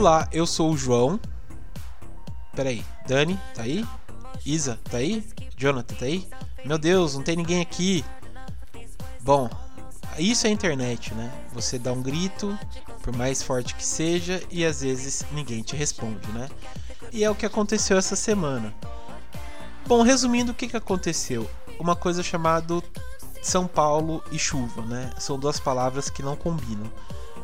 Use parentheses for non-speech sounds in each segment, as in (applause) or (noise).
Olá, eu sou o João. Peraí, Dani, tá aí? Isa, tá aí? Jonathan, tá aí? Meu Deus, não tem ninguém aqui. Bom, isso é internet, né? Você dá um grito, por mais forte que seja, e às vezes ninguém te responde, né? E é o que aconteceu essa semana. Bom, resumindo, o que, que aconteceu? Uma coisa chamada São Paulo e chuva, né? São duas palavras que não combinam.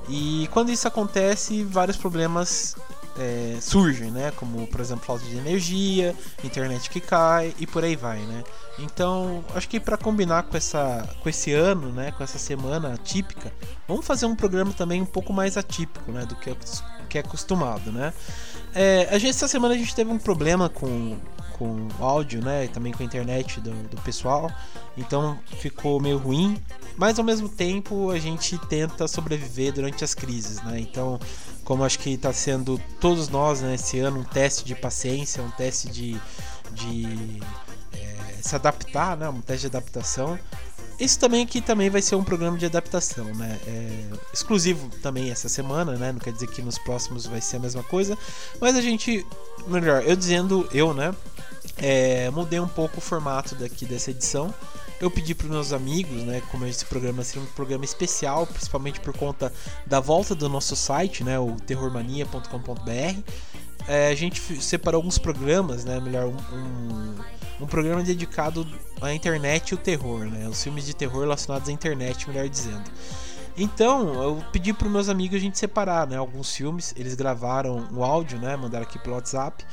E quando isso acontece, vários problemas é, surgem, né? Como, por exemplo, falta de energia, internet que cai e por aí vai, né? Então, acho que para combinar com, essa, com esse ano, né? Com essa semana típica, vamos fazer um programa também um pouco mais atípico, né? Do que, que é acostumado, né? É, a gente, essa semana a gente teve um problema com, com áudio, né? E também com a internet do, do pessoal. Então ficou meio ruim. Mas ao mesmo tempo a gente tenta sobreviver durante as crises, né? Então, como acho que está sendo todos nós né, esse ano um teste de paciência, um teste de, de é, se adaptar, né? Um teste de adaptação. Isso também aqui também vai ser um programa de adaptação, né? É exclusivo também essa semana, né? Não quer dizer que nos próximos vai ser a mesma coisa, mas a gente, melhor, eu dizendo eu, né? É, mudei um pouco o formato daqui dessa edição. Eu pedi para meus amigos, né, como esse programa seria um programa especial, principalmente por conta da volta do nosso site, né, o terrormania.com.br. É, a gente separou alguns programas, né, melhor um, um, um, programa dedicado à internet e o terror, né, os filmes de terror relacionados à internet, melhor dizendo. Então, eu pedi para meus amigos a gente separar, né, alguns filmes. Eles gravaram o áudio, né, mandaram aqui pelo WhatsApp.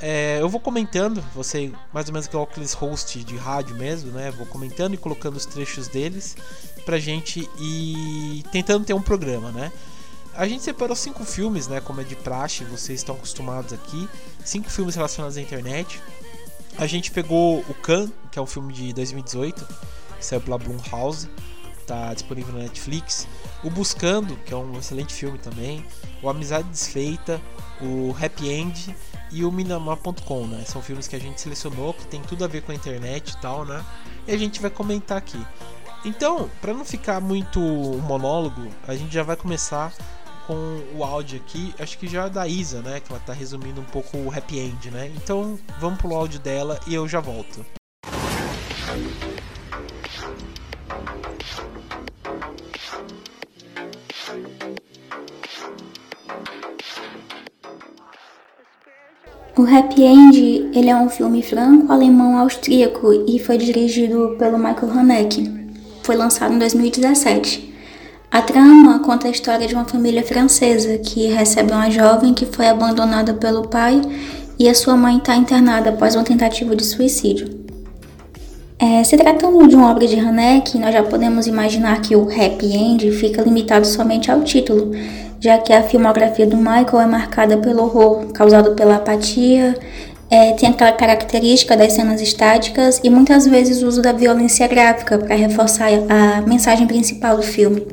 É, eu vou comentando, você mais ou menos igual aqueles host de rádio mesmo, né? Vou comentando e colocando os trechos deles pra gente ir tentando ter um programa, né? A gente separou cinco filmes, né? Como é de praxe, vocês estão acostumados aqui. Cinco filmes relacionados à internet. A gente pegou o Khan, que é um filme de 2018, que saiu pela Blumhouse, tá disponível na Netflix. O Buscando, que é um excelente filme também. O Amizade Desfeita, o Happy End e o Minamar.com, né? São filmes que a gente selecionou que tem tudo a ver com a internet e tal, né? E a gente vai comentar aqui. Então, para não ficar muito monólogo, a gente já vai começar com o áudio aqui, acho que já é da Isa, né? Que ela tá resumindo um pouco o happy end, né? Então, vamos pro áudio dela e eu já volto. O Happy End ele é um filme franco-alemão-austríaco e foi dirigido pelo Michael Haneke. Foi lançado em 2017. A trama conta a história de uma família francesa que recebe uma jovem que foi abandonada pelo pai e a sua mãe está internada após uma tentativa de suicídio. É, se tratando de uma obra de Haneke, nós já podemos imaginar que o happy end fica limitado somente ao título, já que a filmografia do Michael é marcada pelo horror causado pela apatia, é, tem aquela característica das cenas estáticas e muitas vezes o uso da violência gráfica para reforçar a mensagem principal do filme.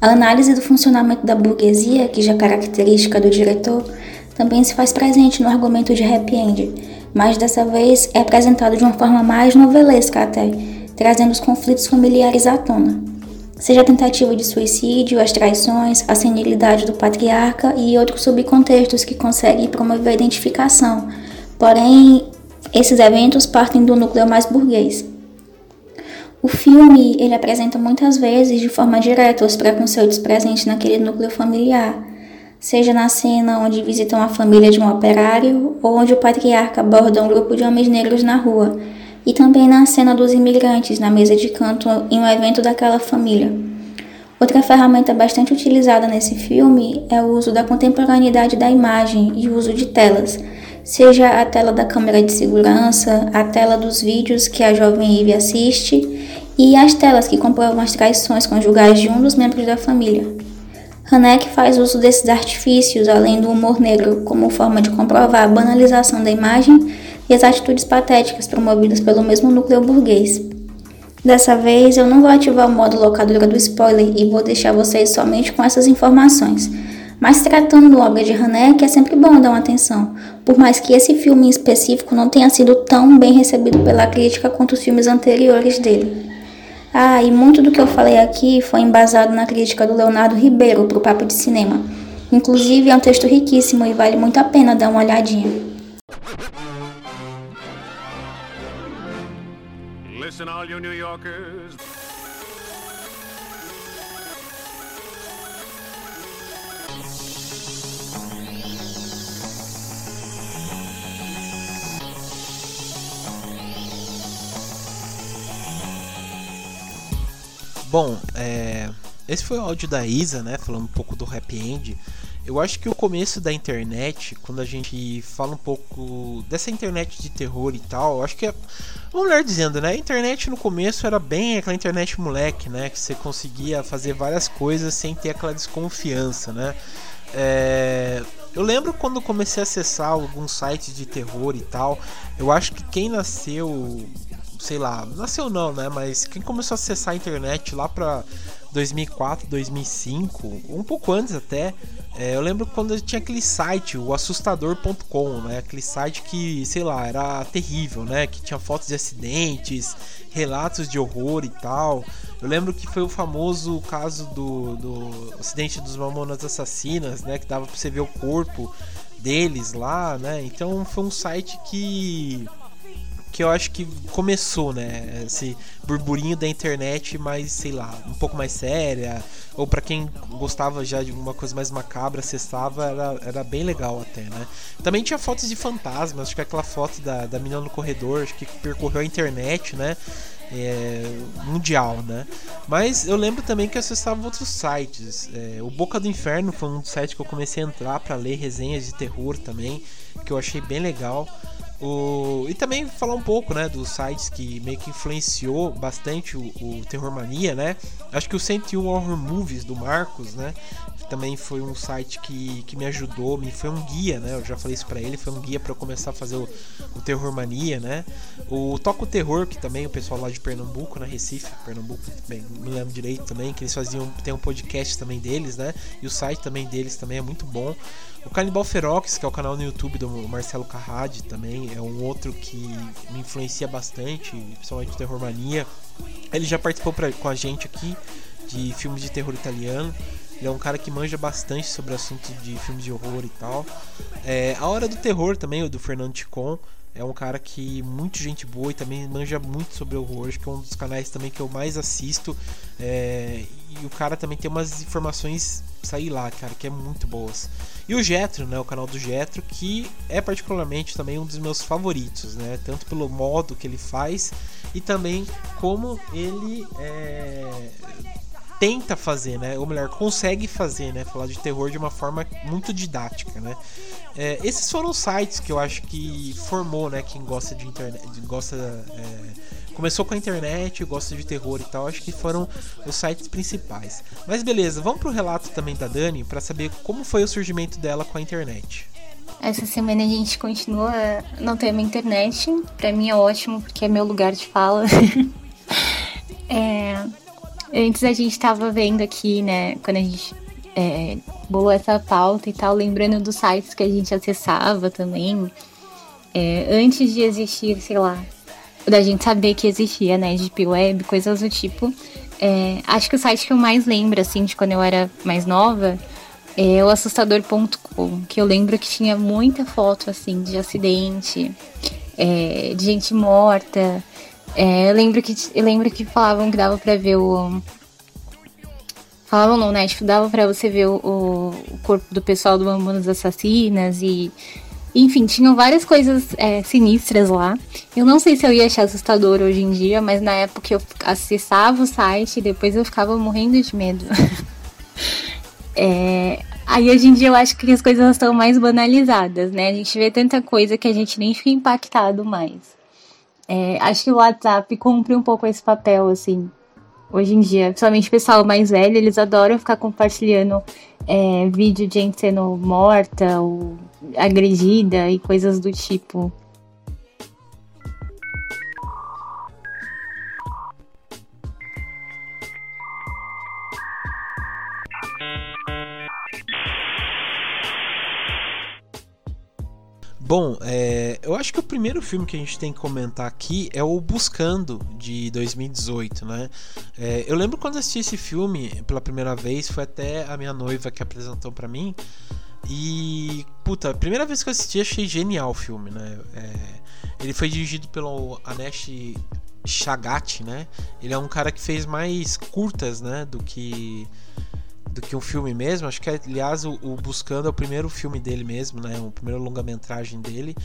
A análise do funcionamento da burguesia, que já é característica do diretor, também se faz presente no argumento de Happy End, mas dessa vez é apresentado de uma forma mais novelesca até, trazendo os conflitos familiares à tona seja a tentativa de suicídio, as traições, a senilidade do patriarca e outros subcontextos que conseguem promover a identificação. Porém, esses eventos partem do núcleo mais burguês. O filme ele apresenta muitas vezes de forma direta os preconceitos presentes naquele núcleo familiar, seja na cena onde visitam a família de um operário ou onde o patriarca aborda um grupo de homens negros na rua. E também na cena dos imigrantes na mesa de canto em um evento daquela família. Outra ferramenta bastante utilizada nesse filme é o uso da contemporaneidade da imagem e o uso de telas, seja a tela da câmera de segurança, a tela dos vídeos que a jovem Eve assiste e as telas que comprovam as traições conjugais de um dos membros da família. Haneck faz uso desses artifícios, além do humor negro, como forma de comprovar a banalização da imagem e as atitudes patéticas promovidas pelo mesmo núcleo burguês. Dessa vez eu não vou ativar o modo locadora do spoiler e vou deixar vocês somente com essas informações. Mas tratando do obra de Haneck é sempre bom dar uma atenção, por mais que esse filme em específico não tenha sido tão bem recebido pela crítica quanto os filmes anteriores dele. Ah, e muito do que eu falei aqui foi embasado na crítica do Leonardo Ribeiro para o Papo de Cinema, Inclusive, é um texto riquíssimo e vale muito a pena dar uma olhadinha. Listen, all you New Yorkers. Bom, é, esse foi o áudio da Isa, né? Falando um pouco do happy end. Eu acho que o começo da internet, quando a gente fala um pouco dessa internet de terror e tal, acho que é. Vamos melhor dizendo, né? A internet no começo era bem aquela internet moleque, né? Que você conseguia fazer várias coisas sem ter aquela desconfiança, né? É, eu lembro quando comecei a acessar alguns sites de terror e tal. Eu acho que quem nasceu sei lá, nasceu não, né? Mas quem começou a acessar a internet lá pra 2004, 2005, um pouco antes até, é, eu lembro quando tinha aquele site, o assustador.com, né? Aquele site que, sei lá, era terrível, né? Que tinha fotos de acidentes, relatos de horror e tal. Eu lembro que foi o famoso caso do, do acidente dos Mamonas Assassinas, né? Que dava pra você ver o corpo deles lá, né? Então foi um site que que eu acho que começou, né? Esse burburinho da internet mais, sei lá, um pouco mais séria. Ou para quem gostava já de uma coisa mais macabra, acessava, era, era bem legal até, né? Também tinha fotos de fantasmas, acho que aquela foto da, da menina no corredor, acho que percorreu a internet, né? É, mundial, né? Mas eu lembro também que eu acessava outros sites. É, o Boca do Inferno foi um site que eu comecei a entrar para ler resenhas de terror também, que eu achei bem legal. O... E também falar um pouco, né, dos sites que meio que influenciou bastante o, o Terror Mania, né? Acho que o 101 Horror Movies do Marcos, né? Também foi um site que, que me ajudou, me foi um guia, né? Eu já falei isso pra ele, foi um guia para começar a fazer o, o Terror Mania, né? O Toco Terror, que também o pessoal lá de Pernambuco, na Recife, Pernambuco, bem, não me lembro direito também, que eles faziam, tem um podcast também deles, né? E o site também deles também é muito bom. O Canibal Ferox, que é o canal no YouTube do Marcelo Carrade também, é um outro que me influencia bastante, principalmente Terror Mania. Ele já participou pra, com a gente aqui de filmes de terror italiano. Ele é um cara que manja bastante sobre o assunto de filmes de horror e tal. É, a Hora do Terror também, o do Fernando Ticon. É um cara que muito gente boa e também manja muito sobre horror. Acho que é um dos canais também que eu mais assisto. É, e o cara também tem umas informações, sair lá, cara, que é muito boas. E o Jetro, né, o canal do Jetro, que é particularmente também um dos meus favoritos, né, tanto pelo modo que ele faz e também como ele é, tenta fazer, né? Ou melhor, consegue fazer, né? Falar de terror de uma forma muito didática, né? É, esses foram os sites que eu acho que formou, né? Quem gosta de internet, gosta é, começou com a internet, gosta de terror e tal. Acho que foram os sites principais. Mas beleza, vamos pro relato também da Dani para saber como foi o surgimento dela com a internet. Essa semana a gente continua no tema internet. Para mim é ótimo porque é meu lugar de fala. (laughs) é, Antes a gente estava vendo aqui, né, quando a gente é, bolou essa pauta e tal, lembrando dos sites que a gente acessava também. É, antes de existir, sei lá, da gente saber que existia, né, Deep Web, coisas do tipo. É, acho que o site que eu mais lembro, assim, de quando eu era mais nova, é o assustador.com, que eu lembro que tinha muita foto, assim, de acidente, é, de gente morta, é, eu, lembro que, eu lembro que falavam que dava pra ver o. Falavam não, né? Tipo, dava pra você ver o, o corpo do pessoal do Mamonas Assassinas e. Enfim, tinham várias coisas é, sinistras lá. Eu não sei se eu ia achar assustador hoje em dia, mas na época eu acessava o site e depois eu ficava morrendo de medo. (laughs) é, aí hoje em dia eu acho que as coisas estão mais banalizadas, né? A gente vê tanta coisa que a gente nem fica impactado mais. É, acho que o WhatsApp cumpre um pouco esse papel, assim, hoje em dia. Principalmente o pessoal mais velho, eles adoram ficar compartilhando é, vídeo de gente sendo morta ou agredida e coisas do tipo. Bom, é, eu acho que o primeiro filme que a gente tem que comentar aqui é o Buscando, de 2018, né? É, eu lembro quando assisti esse filme pela primeira vez, foi até a minha noiva que apresentou para mim. E, puta, primeira vez que eu assisti, achei genial o filme, né? É, ele foi dirigido pelo Anesh Chagat, né? Ele é um cara que fez mais curtas, né? Do que do que um filme mesmo. Acho que, aliás, o, o Buscando é o primeiro filme dele mesmo, né? O primeiro longa-metragem dele.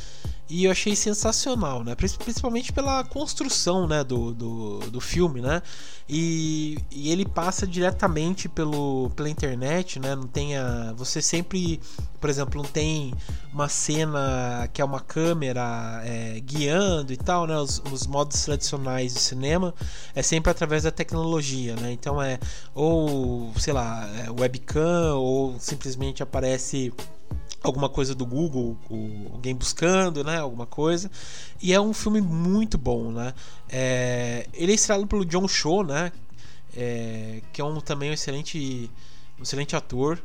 E eu achei sensacional, né? Principalmente pela construção, né? Do, do, do filme, né? E, e, ele passa diretamente pelo, pela internet, né? Não tem a, você sempre, por exemplo, não tem uma cena que é uma câmera é, guiando e tal, né? Os, os, modos tradicionais de cinema é sempre através da tecnologia, né? Então é ou sei lá webcam ou simplesmente aparece alguma coisa do Google, alguém buscando, né, alguma coisa. E é um filme muito bom, né? É, ele é estrelado pelo John Cho, né? É, que é um também um excelente, um excelente ator.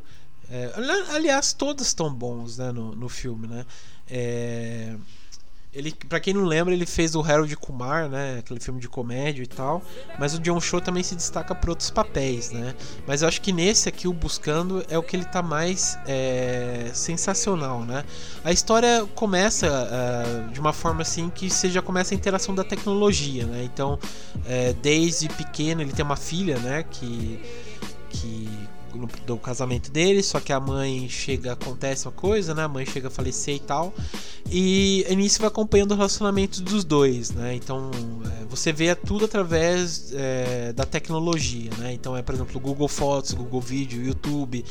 É, aliás, todos estão bons, né, no, no filme, né? É, ele, para quem não lembra, ele fez o Harold Kumar, né? Aquele filme de comédia e tal. Mas o John Cho também se destaca por outros papéis, né? Mas eu acho que nesse aqui, o Buscando, é o que ele tá mais é, sensacional, né? A história começa uh, de uma forma assim que você já começa a interação da tecnologia, né? Então, é, desde pequeno, ele tem uma filha, né? Que, que no, do casamento dele, só que a mãe chega, acontece uma coisa, né? A mãe chega a falecer e tal. E início vai acompanhando o relacionamento dos dois, né? Então é, você vê tudo através é, da tecnologia, né? Então é, por exemplo, Google Fotos, Google Vídeo, YouTube,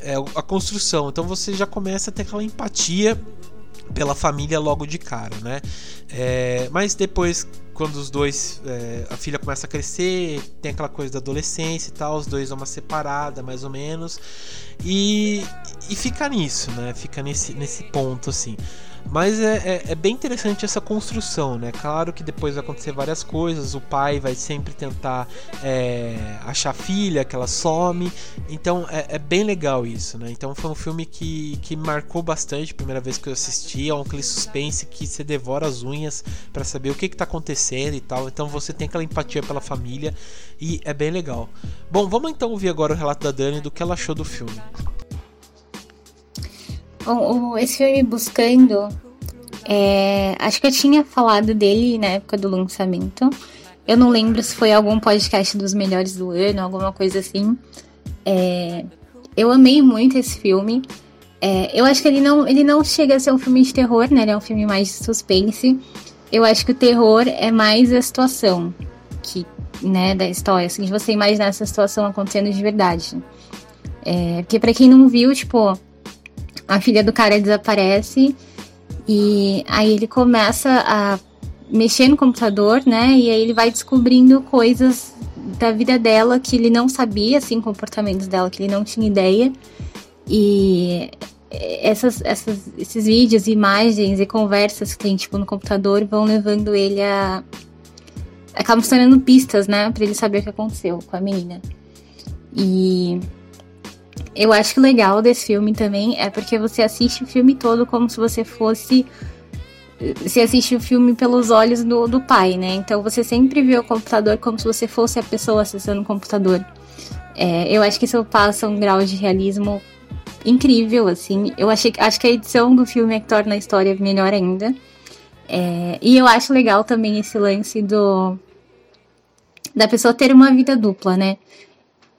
é, a construção. Então você já começa a ter aquela empatia pela família logo de cara, né? É, mas depois, quando os dois, é, a filha começa a crescer, tem aquela coisa da adolescência e tal, os dois dão uma separada, mais ou menos, e, e fica nisso, né? Fica nesse, nesse ponto assim. Mas é, é, é, bem interessante essa construção, né? Claro que depois vai acontecer várias coisas. O pai vai sempre tentar é, achar a filha, que ela some. Então é, é, bem legal isso, né? Então foi um filme que, que marcou bastante. Primeira vez que eu assisti. É um aquele suspense que você devora as unhas para saber o que, que tá acontecendo e tal. Então você tem aquela empatia pela família e é bem legal. Bom, vamos então ouvir agora o relato da Dani do que ela achou do filme. Bom, esse filme Buscando, é, acho que eu tinha falado dele na época do lançamento. Eu não lembro se foi algum podcast dos melhores do ano, alguma coisa assim. É, eu amei muito esse filme. É, eu acho que ele não, ele não chega a ser um filme de terror, né? Ele é um filme mais de suspense. Eu acho que o terror é mais a situação que, né, da história, assim, de você imaginar essa situação acontecendo de verdade. É, porque para quem não viu, tipo, a filha do cara desaparece e aí ele começa a mexer no computador, né? E aí ele vai descobrindo coisas da vida dela que ele não sabia, assim, comportamentos dela que ele não tinha ideia. E essas, essas, esses vídeos, imagens e conversas que tem, tipo, no computador vão levando ele a. acabam se tornando pistas, né? Pra ele saber o que aconteceu com a menina. E eu acho que o legal desse filme também é porque você assiste o filme todo como se você fosse. Você assiste o filme pelos olhos do, do pai, né? Então você sempre vê o computador como se você fosse a pessoa acessando o computador. É, eu acho que isso passa um grau de realismo incrível, assim. Eu achei, acho que a edição do filme é que torna a história melhor ainda. É, e eu acho legal também esse lance do da pessoa ter uma vida dupla, né?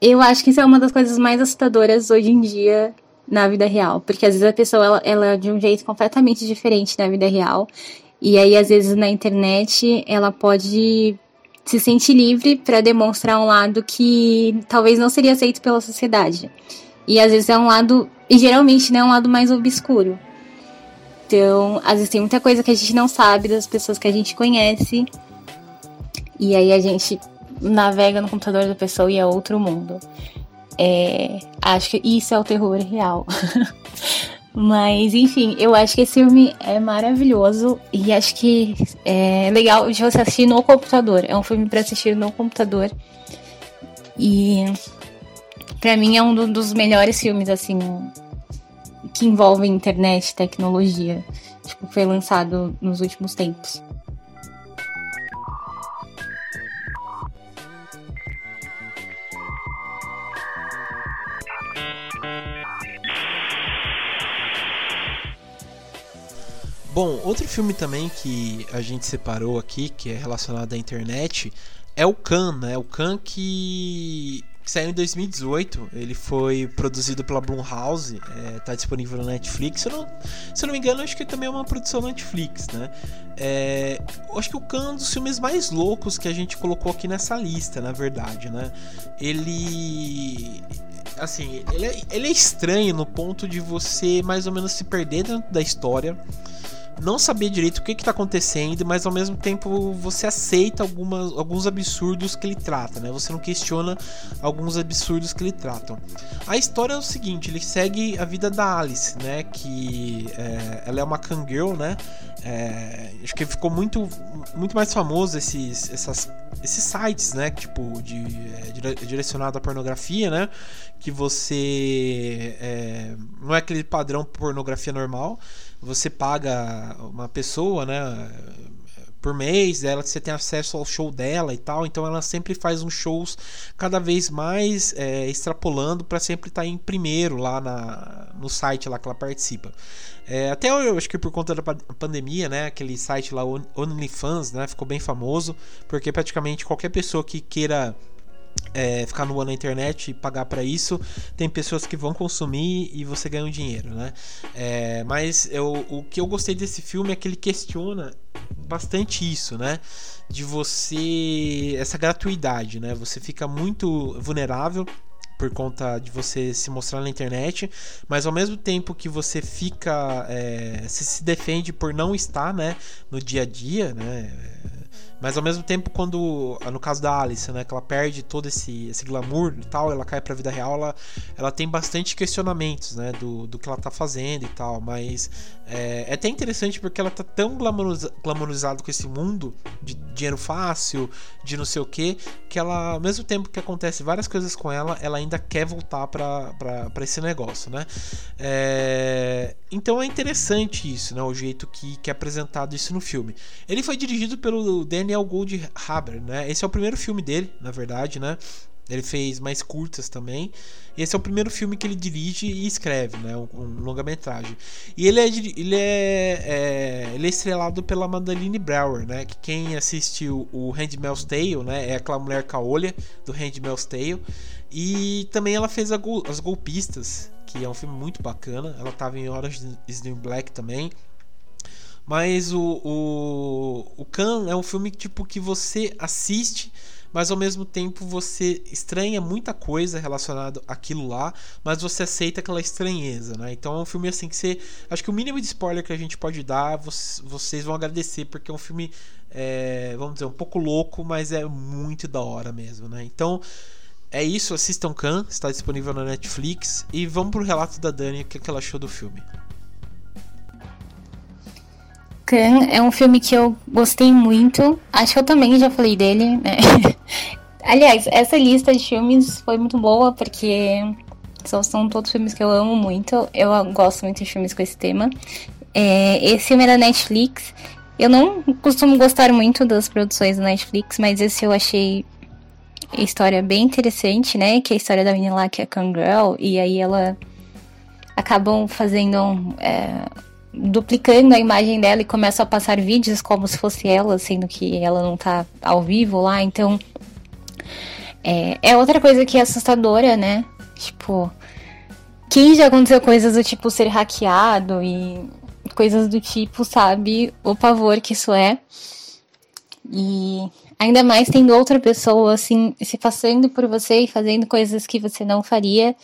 Eu acho que isso é uma das coisas mais assustadoras hoje em dia na vida real, porque às vezes a pessoa ela, ela é de um jeito completamente diferente na vida real, e aí às vezes na internet ela pode se sentir livre para demonstrar um lado que talvez não seria aceito pela sociedade. E às vezes é um lado, e geralmente né, é um lado mais obscuro. Então, às vezes tem muita coisa que a gente não sabe das pessoas que a gente conhece. E aí a gente navega no computador da pessoa e é outro mundo. É, acho que isso é o terror real. (laughs) Mas, enfim, eu acho que esse filme é maravilhoso e acho que é legal de você assistir no computador. É um filme para assistir no computador. E para mim é um dos melhores filmes, assim, que envolvem internet, tecnologia. Tipo, foi lançado nos últimos tempos. Bom, outro filme também que a gente separou aqui, que é relacionado à internet, é o Khan, né? O Khan que saiu em 2018. Ele foi produzido pela Blumhouse, é, tá disponível na Netflix. Se eu, não, se eu não me engano, acho que também é uma produção Netflix, né? É, acho que o Khan é um dos filmes mais loucos que a gente colocou aqui nessa lista, na verdade, né? Ele assim, ele é, ele é, estranho no ponto de você mais ou menos se perder dentro da história não saber direito o que está acontecendo, mas ao mesmo tempo você aceita algumas, alguns absurdos que ele trata, né? Você não questiona alguns absurdos que ele tratam. A história é o seguinte, ele segue a vida da Alice, né? Que é, ela é uma kangirl, né? É, acho que ficou muito, muito mais famoso esses, essas, esses sites, né? Tipo, de, é, direcionado à pornografia, né? Que você é, não é aquele padrão pornografia normal você paga uma pessoa, né? Por mês, ela você tem acesso ao show dela e tal, então ela sempre faz uns shows cada vez mais é, extrapolando para sempre estar tá em primeiro lá na, no site lá que ela participa. É, até eu acho que por conta da pandemia, né, aquele site lá OnlyFans, né, ficou bem famoso, porque praticamente qualquer pessoa que queira é, ficar no na internet e pagar para isso, tem pessoas que vão consumir e você ganha um dinheiro, né? É, mas eu, o que eu gostei desse filme é que ele questiona bastante isso, né? De você essa gratuidade, né? Você fica muito vulnerável por conta de você se mostrar na internet, mas ao mesmo tempo que você fica, é, se defende por não estar, né, no dia a dia, né? Mas ao mesmo tempo, quando. No caso da Alice, né? Que ela perde todo esse, esse glamour e tal, ela cai pra vida real, ela, ela tem bastante questionamentos, né? Do, do que ela tá fazendo e tal. Mas é, é até interessante porque ela tá tão glamourizada com esse mundo de dinheiro fácil, de não sei o que, que ela, ao mesmo tempo que acontece várias coisas com ela, ela ainda quer voltar pra, pra, pra esse negócio, né? É, então é interessante isso, né? O jeito que, que é apresentado isso no filme. Ele foi dirigido pelo Daniel Goldhaber, né? Esse é o primeiro filme dele, na verdade, né? Ele fez mais curtas também. Esse é o primeiro filme que ele dirige e escreve, né? Um, um longa-metragem. E ele é, ele, é, é, ele é estrelado pela Madeline Brower, né? Que quem assistiu o Handmaid's Tale, né? É aquela mulher caolha do Handmaid's Tale. E também ela fez As Golpistas, que é um filme muito bacana. Ela estava em Orange is New Black também. Mas o, o, o Khan é um filme tipo que você assiste, mas ao mesmo tempo você estranha muita coisa relacionada àquilo lá, mas você aceita aquela estranheza, né? Então é um filme assim que você. Acho que o mínimo de spoiler que a gente pode dar, vocês vão agradecer, porque é um filme, é, vamos dizer, um pouco louco, mas é muito da hora mesmo, né? Então. É isso, assistam Khan, está disponível na Netflix. E vamos pro relato da Dani, o que ela achou do filme. Khan é um filme que eu gostei muito. Acho que eu também já falei dele, né? (laughs) Aliás, essa lista de filmes foi muito boa porque são, todos filmes que eu amo muito. Eu gosto muito de filmes com esse tema. É, esse filme é da Netflix. Eu não costumo gostar muito das produções da Netflix, mas esse eu achei a história bem interessante, né? Que é a história da menina lá que é Kangirl. E aí ela acabam fazendo é, duplicando a imagem dela e começam a passar vídeos como se fosse ela, sendo que ela não tá ao vivo lá, então. É, é outra coisa que é assustadora, né? Tipo, quem já aconteceu coisas do tipo ser hackeado e coisas do tipo, sabe o pavor que isso é. E ainda mais tendo outra pessoa assim se passando por você e fazendo coisas que você não faria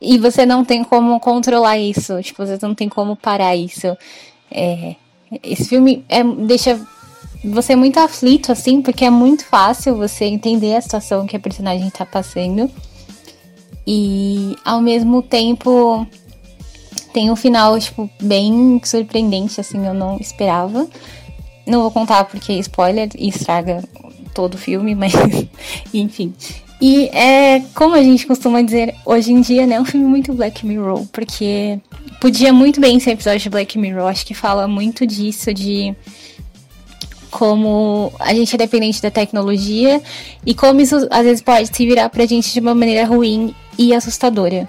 e você não tem como controlar isso, tipo, você não tem como parar isso. É, esse filme é, deixa você muito aflito, assim, porque é muito fácil você entender a situação que a personagem tá passando. E ao mesmo tempo tem um final, tipo, bem surpreendente, assim, eu não esperava. Não vou contar porque é spoiler e estraga todo o filme, (laughs) mas enfim. E é, como a gente costuma dizer hoje em dia, né, é um filme muito Black Mirror, porque podia muito bem ser episódio de Black Mirror. Acho que fala muito disso, de como a gente é dependente da tecnologia e como isso às vezes pode se virar pra gente de uma maneira ruim e assustadora.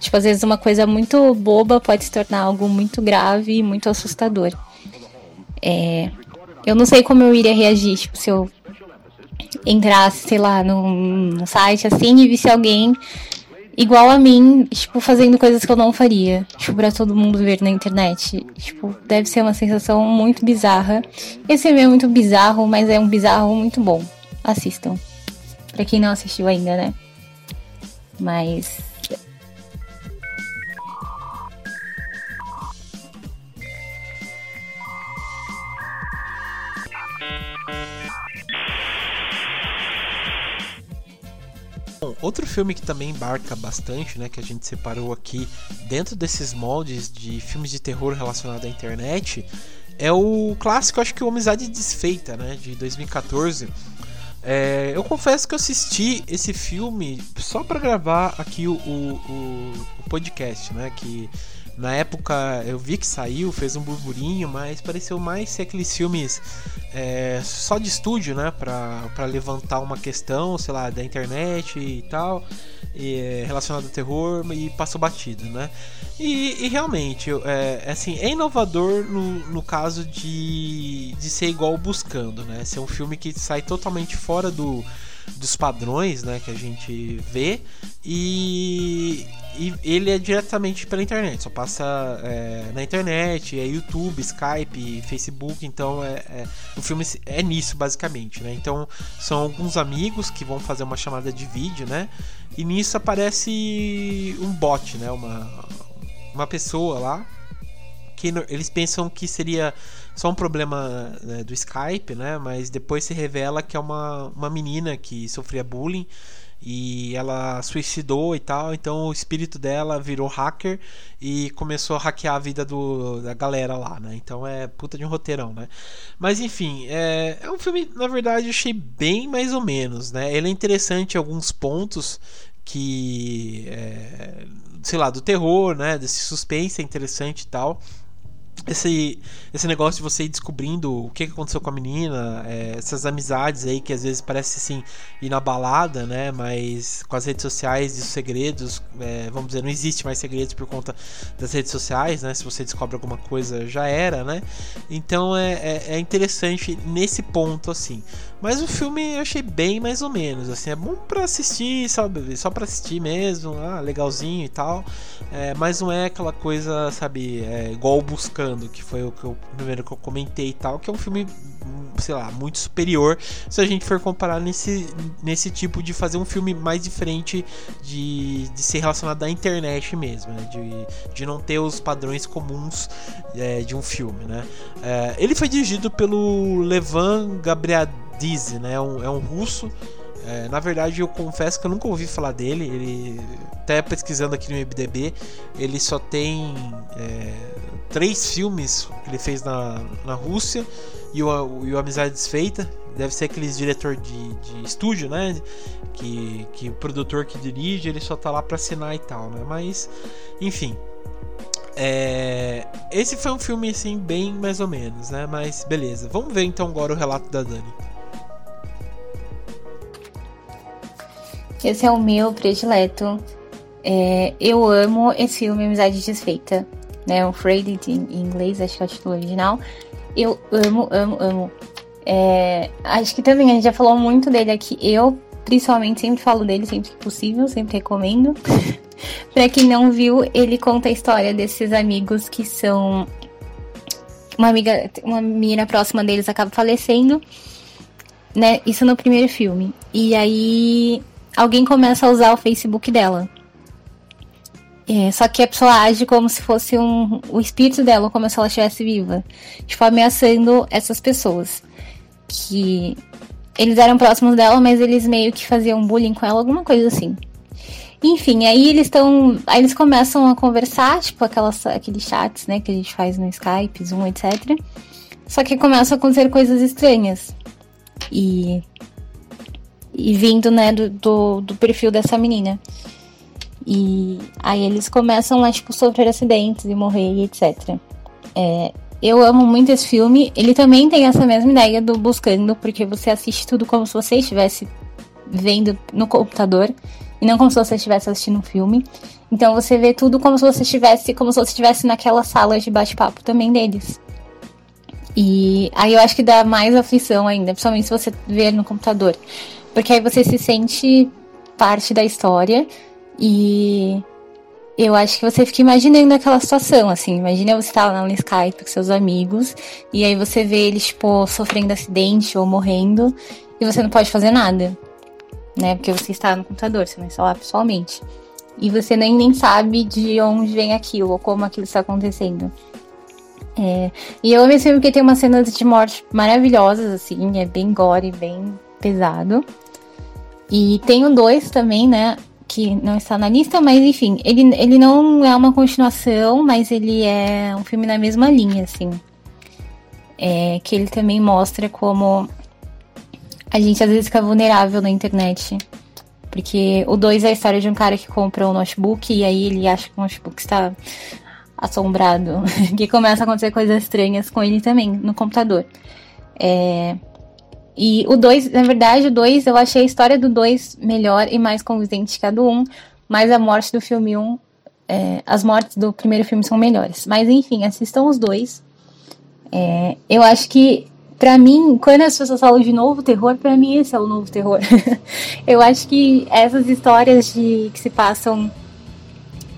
Tipo, às vezes uma coisa muito boba pode se tornar algo muito grave e muito assustador. É, eu não sei como eu iria reagir, tipo, se eu entrasse, sei lá, num, site assim e visse alguém igual a mim, tipo, fazendo coisas que eu não faria, tipo, pra todo mundo ver na internet. Tipo, deve ser uma sensação muito bizarra. Esse filme é muito bizarro, mas é um bizarro muito bom. Assistam. Pra quem não assistiu ainda, né? Mas Bom, outro filme que também embarca bastante, né, que a gente separou aqui dentro desses moldes de filmes de terror relacionado à internet, é o clássico, acho que o Amizade Desfeita, né, de 2014. É, eu confesso que eu assisti esse filme só para gravar aqui o, o, o, podcast, né, que na época eu vi que saiu, fez um burburinho, mas pareceu mais ser aqueles filmes é, só de estúdio, né? Pra levantar uma questão, sei lá, da internet e tal, e, é, relacionado ao terror, e passou batido, né? E, e realmente, é, assim, é inovador no, no caso de, de ser igual Buscando, né? Ser um filme que sai totalmente fora do dos padrões né, que a gente vê e, e ele é diretamente pela internet, só passa é, na internet, é YouTube, Skype, Facebook, então é, é, o filme é nisso basicamente, né? Então são alguns amigos que vão fazer uma chamada de vídeo, né? E nisso aparece um bot, né? Uma, uma pessoa lá que eles pensam que seria só um problema né, do Skype, né? Mas depois se revela que é uma, uma menina que sofria bullying e ela suicidou e tal, então o espírito dela virou hacker e começou a hackear a vida do, da galera lá, né? Então é puta de um roteirão, né? Mas enfim, é, é um filme, na verdade, eu achei bem mais ou menos, né? Ele é interessante em alguns pontos que, é, sei lá, do terror, né? Desse suspense é interessante e tal esse, esse negócio de você ir descobrindo o que aconteceu com a menina, é, essas amizades aí que às vezes parece assim ir na balada, né? Mas com as redes sociais e os segredos, é, vamos dizer, não existe mais segredos por conta das redes sociais, né? Se você descobre alguma coisa, já era, né? Então é, é, é interessante nesse ponto, assim. Mas o filme eu achei bem mais ou menos, assim, é bom para assistir, sabe? Só para assistir mesmo, ah, legalzinho e tal. É, mas não é aquela coisa, sabe, é, igual Buscando, que foi o, que eu, o primeiro que eu comentei e tal, que é um filme, sei lá, muito superior se a gente for comparar nesse, nesse tipo de fazer um filme mais diferente de, de ser relacionado à internet mesmo, né? De, de não ter os padrões comuns é, de um filme, né? É, ele foi dirigido pelo Levan Gabriel Né? É um, é um russo. É, na verdade, eu confesso que eu nunca ouvi falar dele. Ele, até pesquisando aqui no MDB, ele só tem é, três filmes que ele fez na, na Rússia e o, e o Amizade Desfeita. Deve ser aqueles diretor de, de estúdio, né? Que, que o produtor que dirige, ele só tá lá pra assinar e tal, né? Mas, enfim. É, esse foi um filme assim, bem mais ou menos, né? Mas beleza. Vamos ver então agora o relato da Dani. Esse é o meu predileto. É, eu amo esse filme Amizade Desfeita, né? O Afraid em inglês, acho que é o título original. Eu amo, amo, amo. É, acho que também a gente já falou muito dele aqui. Eu, principalmente, sempre falo dele sempre que possível, sempre recomendo. (laughs) pra quem não viu, ele conta a história desses amigos que são. Uma amiga, uma menina próxima deles acaba falecendo, né? Isso no primeiro filme. E aí alguém começa a usar o Facebook dela. É, só que a pessoa age como se fosse um, o espírito dela, como se ela estivesse viva. Tipo, ameaçando essas pessoas. Que eles eram próximos dela, mas eles meio que faziam bullying com ela, alguma coisa assim. Enfim, aí eles estão. Aí eles começam a conversar, tipo, aquelas, aqueles chats, né, que a gente faz no Skype, Zoom, etc. Só que começam a acontecer coisas estranhas. E e vindo, né, do, do, do, perfil dessa menina. E aí eles começam a, tipo, sofrer acidentes e morrer e etc. É, eu amo muito esse filme. Ele também tem essa mesma ideia do buscando, porque você assiste tudo como se você estivesse vendo no computador e não como se você estivesse assistindo um filme. Então você vê tudo como se você estivesse, como se você estivesse naquela sala de bate-papo também deles. E aí eu acho que dá mais aflição ainda, principalmente se você ver no computador. Porque aí você se sente parte da história e eu acho que você fica imaginando aquela situação, assim. Imagina você estar tá lá no Skype com seus amigos e aí você vê eles, tipo, sofrendo acidente ou morrendo e você não pode fazer nada né? Porque você está no computador, você não está lá pessoalmente. E você nem, nem sabe de onde vem aquilo ou como aquilo está acontecendo. É, e eu amo esse filme porque tem umas cenas de morte maravilhosas, assim, é bem gore, bem pesado. E tem o 2 também, né? Que não está na lista, mas enfim, ele, ele não é uma continuação, mas ele é um filme na mesma linha, assim. É, que ele também mostra como a gente às vezes fica vulnerável na internet. Porque o 2 é a história de um cara que compra um notebook e aí ele acha que o notebook está assombrado. (laughs) que começa a acontecer coisas estranhas com ele também, no computador. É... E o 2, na verdade, o 2, eu achei a história do 2 melhor e mais convincente que a do 1, um, mas a morte do filme 1, um, é... as mortes do primeiro filme são melhores. Mas enfim, assistam os dois. É... Eu acho que para mim, quando as pessoas falam de novo terror, para mim esse é o novo terror. (laughs) eu acho que essas histórias de que se passam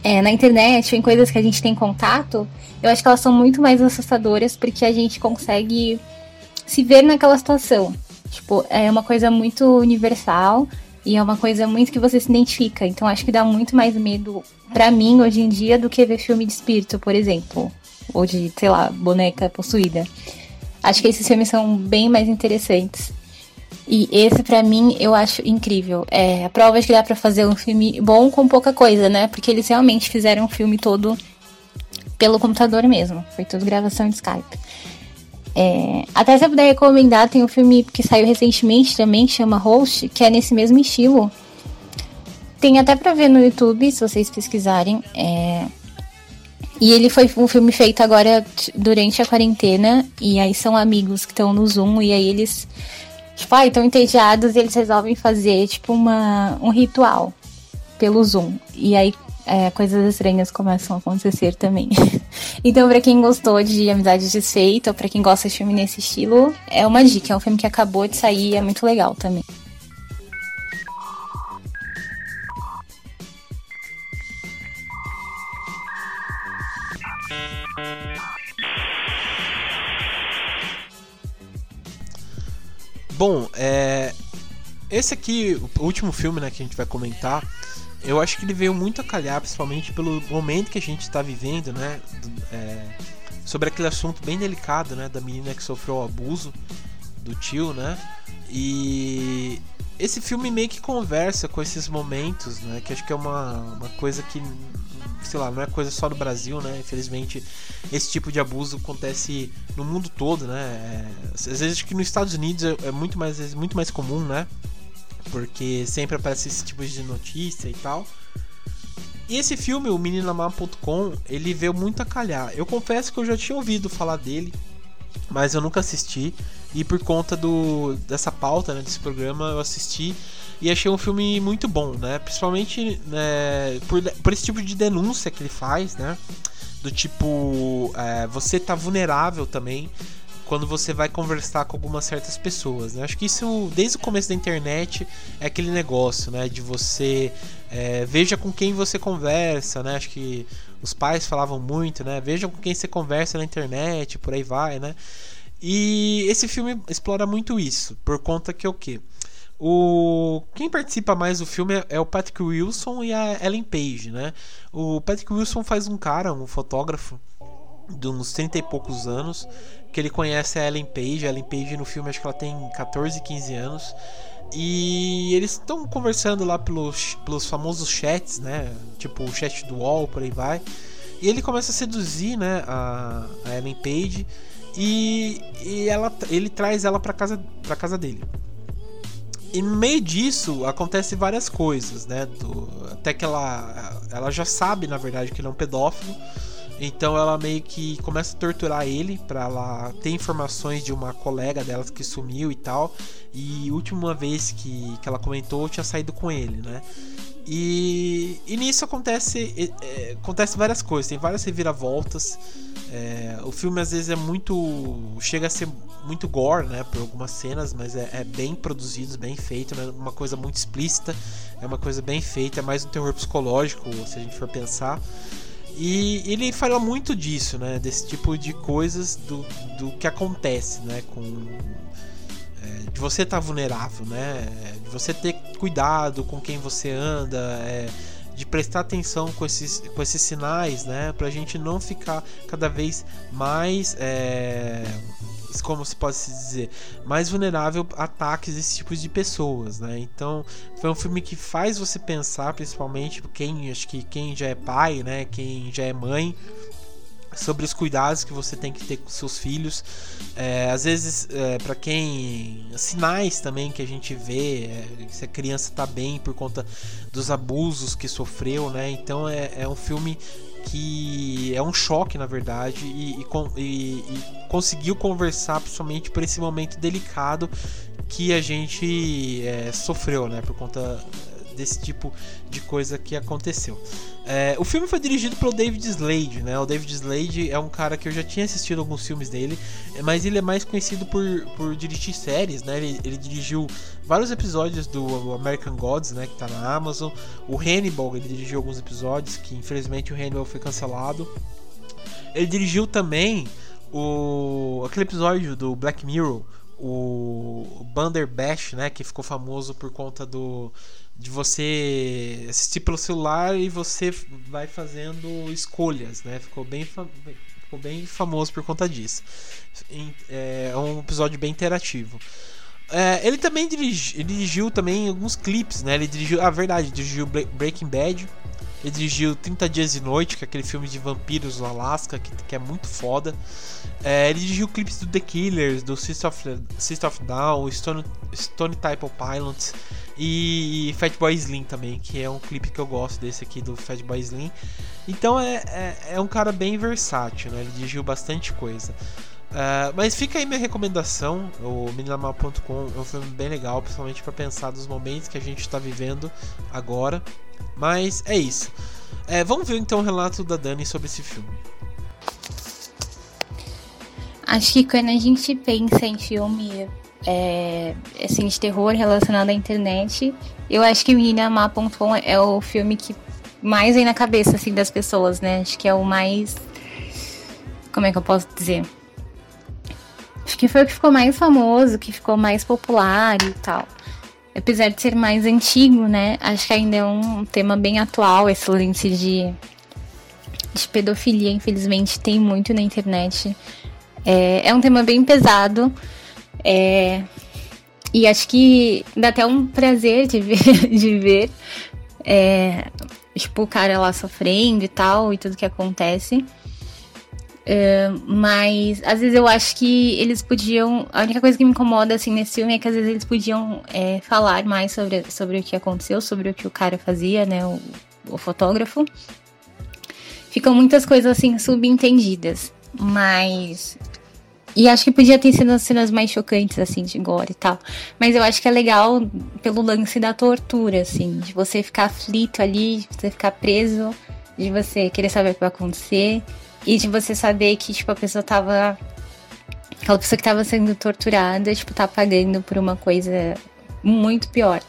é, na internet ou em coisas que a gente tem contato, eu acho que elas são muito mais assustadoras porque a gente consegue se ver naquela situação. Tipo, é uma coisa muito universal e é uma coisa muito que você se identifica. Então acho que dá muito mais medo para mim hoje em dia do que ver filme de espírito, por exemplo, ou de, sei lá, boneca possuída. Acho que esses filmes são bem mais interessantes. E esse, para mim, eu acho incrível. É a prova de que dá pra fazer um filme bom com pouca coisa, né? Porque eles realmente fizeram um filme todo pelo computador mesmo. Foi tudo gravação de Skype. É, até se eu puder recomendar, tem um filme que saiu recentemente também, chama Host, que é nesse mesmo estilo. Tem até pra ver no YouTube, se vocês pesquisarem. É, e ele foi um filme feito agora durante a quarentena. E aí são amigos que estão no Zoom. E aí eles, tipo, ah, estão entediados e eles resolvem fazer, tipo, uma, um ritual pelo Zoom. E aí é, coisas estranhas começam a acontecer também. (laughs) então, para quem gostou de Amizade Desfeita, ou pra quem gosta de filme nesse estilo, é uma dica. É um filme que acabou de sair e é muito legal também. Bom, é, esse aqui, o último filme né, que a gente vai comentar, eu acho que ele veio muito a calhar, principalmente pelo momento que a gente está vivendo, né? É, sobre aquele assunto bem delicado, né? Da menina que sofreu abuso do tio, né? E esse filme meio que conversa com esses momentos, né? Que acho que é uma, uma coisa que sei lá, não é coisa só do Brasil, né? Infelizmente, esse tipo de abuso acontece no mundo todo, né? É, às vezes que nos Estados Unidos é, é muito mais, é muito mais comum, né? Porque sempre aparece esse tipo de notícia e tal. E esse filme, o meninamar.com, ele veio muito a calhar. Eu confesso que eu já tinha ouvido falar dele, mas eu nunca assisti. E por conta do, dessa pauta, né, desse programa, eu assisti e achei um filme muito bom, né? Principalmente né, por, por esse tipo de denúncia que ele faz, né? Do tipo, é, você tá vulnerável também quando você vai conversar com algumas certas pessoas. Né? Acho que isso, desde o começo da internet, é aquele negócio, né? De você é, veja com quem você conversa, né? Acho que os pais falavam muito, né? Veja com quem você conversa na internet, por aí vai, né? E esse filme explora muito isso, por conta que o quê? O quem participa mais do filme é, é, o Patrick Wilson e a Ellen Page, né? O Patrick Wilson faz um cara, um fotógrafo de uns 30 e poucos anos, que ele conhece a Ellen Page. A Ellen Page no filme acho que ela tem 14, 15 anos. E eles estão conversando lá pelos, pelos famosos chats, né? Tipo o chat do UOL, por aí vai. E ele começa a seduzir, né, a, a Ellen Page e, e ela, ele traz ela para casa, pra casa dele. e no meio disso acontece várias coisas, né? Do, até que ela, ela já sabe, na verdade, que ele é um pedófilo. Então ela meio que começa a torturar ele para ela ter informações de uma colega dela que sumiu e tal. E última vez que, que ela comentou, tinha saído com ele, né? E, e nisso acontece, é, acontece várias coisas, tem várias reviravoltas. É, o filme às vezes é muito. chega a ser muito gore, né? Por algumas cenas, mas é, é bem produzido, bem feito, é uma coisa muito explícita, é uma coisa bem feita, é mais um terror psicológico, se a gente for pensar. E ele fala muito disso, né? Desse tipo de coisas do, do que acontece, né? Com é, de você estar tá vulnerável, né? De você ter cuidado com quem você anda, é, de prestar atenção com esses, com esses sinais, né? Pra gente não ficar cada vez mais é, como se pode se dizer, mais vulnerável a ataques desse tipo de pessoas, né? Então, foi um filme que faz você pensar, principalmente quem, acho que quem já é pai, né, quem já é mãe, sobre os cuidados que você tem que ter com seus filhos. É, às vezes, é, para quem. sinais também que a gente vê, é, se a criança está bem por conta dos abusos que sofreu, né? Então é, é um filme que é um choque, na verdade, e, e, e, conseguiu conversar principalmente por esse momento delicado que a gente é, sofreu, né, por conta desse tipo de coisa que aconteceu. É, o filme foi dirigido pelo David Slade, né? O David Slade é um cara que eu já tinha assistido alguns filmes dele, mas ele é mais conhecido por, por dirigir séries, né? Ele, ele dirigiu vários episódios do American Gods, né? Que tá na Amazon. O Hannibal, ele dirigiu alguns episódios, que infelizmente o Hannibal foi cancelado. Ele dirigiu também o aquele episódio do Black Mirror, o Bandersnatch, né, que ficou famoso por conta do de você assistir pelo celular e você vai fazendo escolhas, né? Ficou bem, ficou bem famoso por conta disso. É, é um episódio bem interativo. É, ele também dirigi, ele dirigiu também alguns clipes, né? Ele dirigiu, a ah, verdade, dirigiu Breaking Bad. Ele dirigiu 30 Dias e Noite, que é aquele filme de vampiros no Alasca, que, que é muito foda. É, ele dirigiu clipes do The Killers, do System of, System of Down, Stone, Stone Type Pilots e, Fatboy Slim também, que é um clipe que eu gosto desse aqui do Fatboy Slim. Então é, é, é, um cara bem versátil, né? Ele dirigiu bastante coisa. Uh, mas fica aí minha recomendação, o Meninamal.com é um filme bem legal, principalmente para pensar nos momentos que a gente está vivendo agora. Mas é isso. É, vamos ver então o relato da Dani sobre esse filme. Acho que quando a gente pensa em filme é, assim, de terror relacionado à internet, eu acho que Meninamal.com é o filme que mais vem na cabeça assim, das pessoas, né? Acho que é o mais. Como é que eu posso dizer? Acho que foi o que ficou mais famoso, que ficou mais popular e tal. Apesar de ser mais antigo, né? Acho que ainda é um tema bem atual, esse lance de, de pedofilia, infelizmente, tem muito na internet. É, é um tema bem pesado. É, e acho que dá até um prazer de ver, (laughs) de ver é, tipo, o cara lá sofrendo e tal, e tudo que acontece. Uh, mas às vezes eu acho que eles podiam. A única coisa que me incomoda assim nesse filme é que às vezes eles podiam é, falar mais sobre, sobre o que aconteceu, sobre o que o cara fazia, né? O, o fotógrafo. Ficam muitas coisas assim subentendidas. Mas. E acho que podia ter sido as cenas mais chocantes, assim, de gore e tal. Mas eu acho que é legal pelo lance da tortura, assim, de você ficar aflito ali, de você ficar preso, de você querer saber o que vai acontecer. E de você saber que, tipo, a pessoa tava. Aquela pessoa que tava sendo torturada, tipo, tá pagando por uma coisa muito pior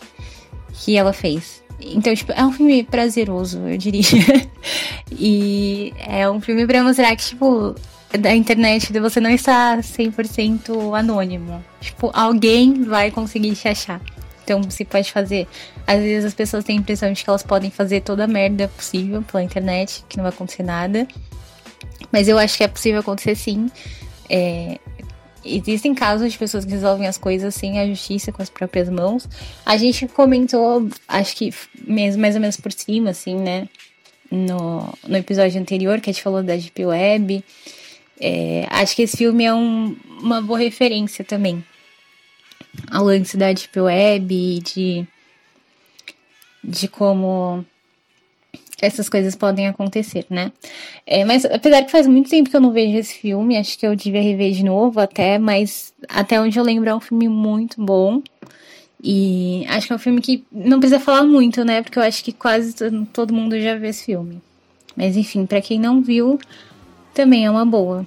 que ela fez. Então, tipo, é um filme prazeroso, eu diria. (laughs) e é um filme pra mostrar que, tipo, da internet você não está 100% anônimo. Tipo, alguém vai conseguir te achar. Então, você pode fazer. Às vezes as pessoas têm a impressão de que elas podem fazer toda a merda possível pela internet, que não vai acontecer nada. Mas eu acho que é possível acontecer sim. É, existem casos de pessoas que resolvem as coisas sem a justiça, com as próprias mãos. A gente comentou, acho que mesmo, mais ou menos por cima, assim, né? No, no episódio anterior, que a gente falou da Deep Web. É, acho que esse filme é um, uma boa referência também. ao lance da Deep Web, de, de como essas coisas podem acontecer, né? É, mas apesar que faz muito tempo que eu não vejo esse filme, acho que eu devia rever de novo até, mas até onde eu lembro é um filme muito bom. E acho que é um filme que não precisa falar muito, né? Porque eu acho que quase todo mundo já viu esse filme. Mas enfim, para quem não viu, também é uma boa.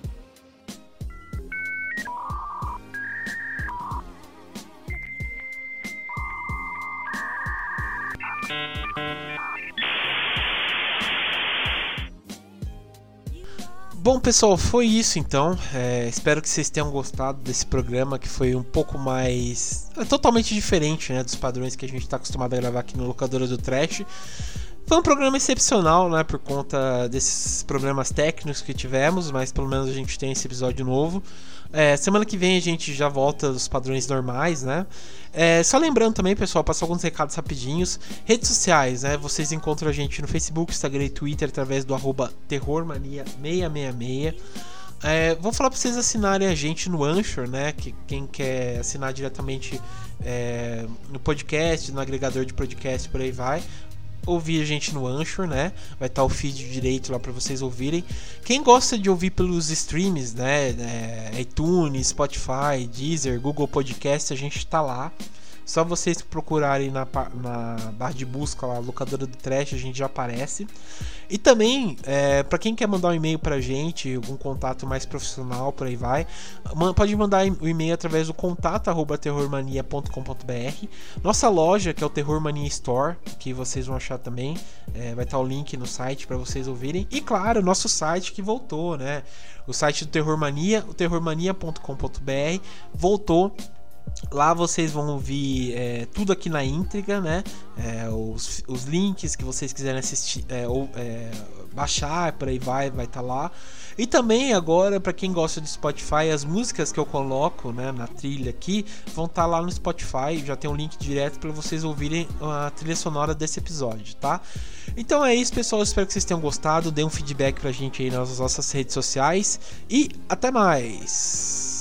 Bom, pessoal, foi isso então. É, espero que vocês tenham gostado desse programa que foi um pouco mais. É, totalmente diferente né, dos padrões que a gente está acostumado a gravar aqui no Locadora do Trash. Foi um programa excepcional, né, por conta desses problemas técnicos que tivemos, mas pelo menos a gente tem esse episódio novo. É, semana que vem a gente já volta dos padrões normais, né? É, só lembrando também, pessoal, passar alguns recados rapidinhos. Redes sociais, né? Vocês encontram a gente no Facebook, Instagram e Twitter através do arroba terrormania666. É, vou falar para vocês assinarem a gente no Anchor, né? Que quem quer assinar diretamente é, no podcast, no agregador de podcast, por aí vai ouvir a gente no Anchor, né? Vai estar tá o feed direito lá para vocês ouvirem. Quem gosta de ouvir pelos streams, né? É, iTunes, Spotify, Deezer, Google Podcast, a gente está lá. Só vocês procurarem na, na barra de busca lá, locadora do trash, a gente já aparece. E também, é, para quem quer mandar um e-mail pra gente, algum contato mais profissional, por aí vai, pode mandar o e-mail através do contato arroba terrormania.com.br. Nossa loja, que é o Terrormania Store, que vocês vão achar também, é, vai estar o link no site para vocês ouvirem. E claro, nosso site que voltou, né? O site do Terrormania, o terrormania.com.br, voltou Lá vocês vão ouvir é, tudo aqui na íntegra, né? É, os, os links que vocês quiserem assistir é, ou é, baixar, por aí vai, vai estar tá lá. E também agora, para quem gosta de Spotify, as músicas que eu coloco né, na trilha aqui vão estar tá lá no Spotify. Já tem um link direto para vocês ouvirem a trilha sonora desse episódio, tá? Então é isso, pessoal. Espero que vocês tenham gostado. Dê um feedback pra gente aí nas nossas redes sociais. E até mais!